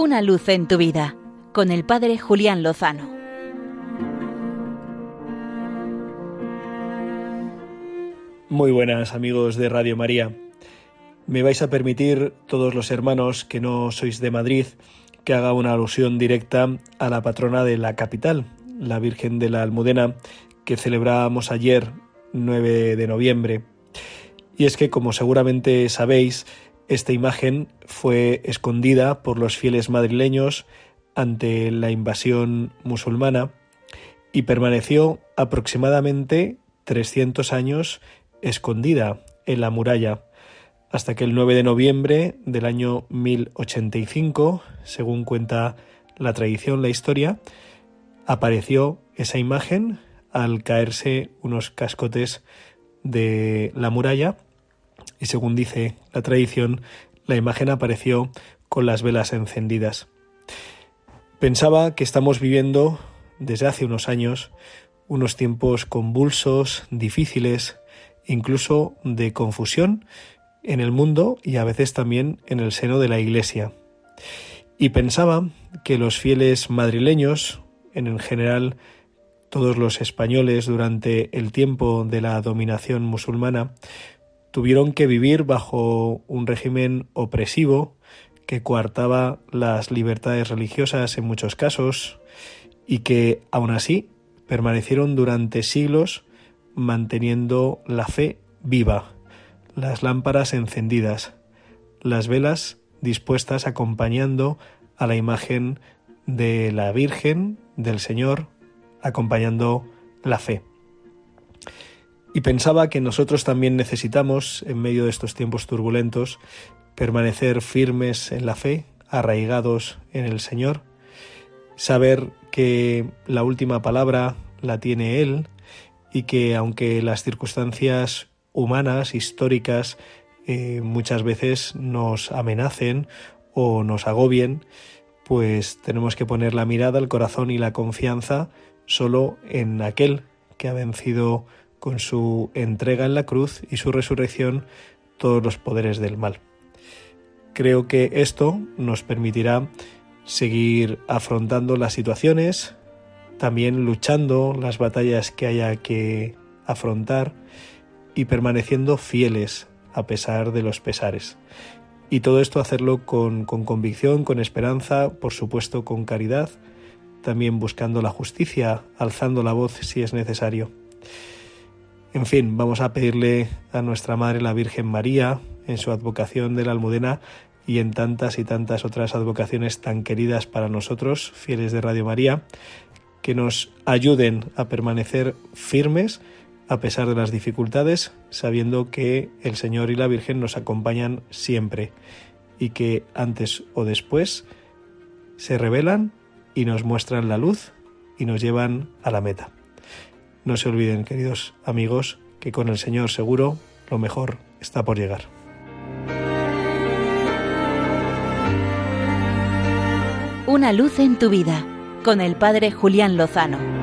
Una luz en tu vida con el Padre Julián Lozano. Muy buenas amigos de Radio María. Me vais a permitir, todos los hermanos que no sois de Madrid, que haga una alusión directa a la patrona de la capital, la Virgen de la Almudena, que celebramos ayer, 9 de noviembre. Y es que, como seguramente sabéis, esta imagen fue escondida por los fieles madrileños ante la invasión musulmana y permaneció aproximadamente 300 años escondida en la muralla, hasta que el 9 de noviembre del año 1085, según cuenta la tradición, la historia, apareció esa imagen al caerse unos cascotes de la muralla y según dice la tradición, la imagen apareció con las velas encendidas. Pensaba que estamos viviendo desde hace unos años unos tiempos convulsos, difíciles, incluso de confusión en el mundo y a veces también en el seno de la Iglesia. Y pensaba que los fieles madrileños, en general todos los españoles durante el tiempo de la dominación musulmana, tuvieron que vivir bajo un régimen opresivo que coartaba las libertades religiosas en muchos casos y que aún así permanecieron durante siglos manteniendo la fe viva, las lámparas encendidas, las velas dispuestas acompañando a la imagen de la Virgen, del Señor, acompañando la fe. Y pensaba que nosotros también necesitamos, en medio de estos tiempos turbulentos, permanecer firmes en la fe, arraigados en el Señor, saber que la última palabra la tiene Él y que aunque las circunstancias humanas, históricas, eh, muchas veces nos amenacen o nos agobien, pues tenemos que poner la mirada, el corazón y la confianza solo en aquel que ha vencido con su entrega en la cruz y su resurrección todos los poderes del mal. Creo que esto nos permitirá seguir afrontando las situaciones, también luchando las batallas que haya que afrontar y permaneciendo fieles a pesar de los pesares. Y todo esto hacerlo con, con convicción, con esperanza, por supuesto con caridad, también buscando la justicia, alzando la voz si es necesario. En fin, vamos a pedirle a nuestra Madre la Virgen María, en su advocación de la Almudena y en tantas y tantas otras advocaciones tan queridas para nosotros, fieles de Radio María, que nos ayuden a permanecer firmes a pesar de las dificultades, sabiendo que el Señor y la Virgen nos acompañan siempre y que antes o después se revelan y nos muestran la luz y nos llevan a la meta. No se olviden, queridos amigos, que con el Señor seguro lo mejor está por llegar. Una luz en tu vida con el Padre Julián Lozano.